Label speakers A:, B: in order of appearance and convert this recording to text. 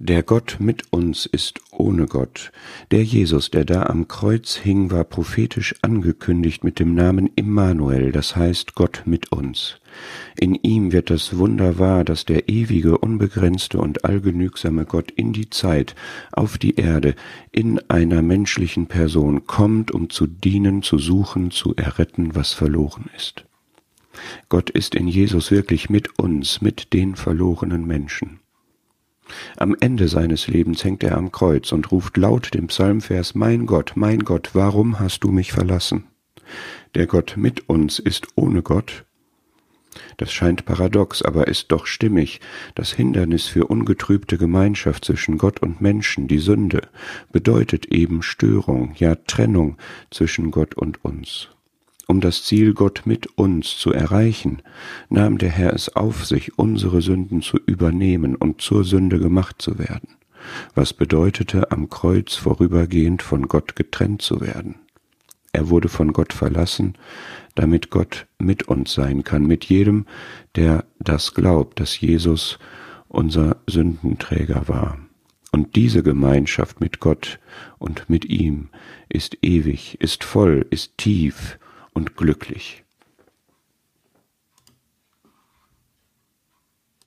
A: Der Gott mit uns ist ohne Gott. Der Jesus, der da am Kreuz hing, war prophetisch angekündigt mit dem Namen Immanuel, das heißt Gott mit uns. In ihm wird das Wunder wahr, dass der ewige, unbegrenzte und allgenügsame Gott in die Zeit, auf die Erde, in einer menschlichen Person kommt, um zu dienen, zu suchen, zu erretten, was verloren ist. Gott ist in Jesus wirklich mit uns, mit den verlorenen Menschen. Am Ende seines Lebens hängt er am Kreuz und ruft laut dem Psalmvers Mein Gott, mein Gott, warum hast du mich verlassen? Der Gott mit uns ist ohne Gott. Das scheint paradox, aber ist doch stimmig. Das Hindernis für ungetrübte Gemeinschaft zwischen Gott und Menschen, die Sünde, bedeutet eben Störung, ja Trennung zwischen Gott und uns. Um das Ziel Gott mit uns zu erreichen, nahm der Herr es auf sich, unsere Sünden zu übernehmen und zur Sünde gemacht zu werden, was bedeutete, am Kreuz vorübergehend von Gott getrennt zu werden. Er wurde von Gott verlassen, damit Gott mit uns sein kann, mit jedem, der das glaubt, dass Jesus unser Sündenträger war. Und diese Gemeinschaft mit Gott und mit ihm ist ewig, ist voll, ist tief, und glücklich.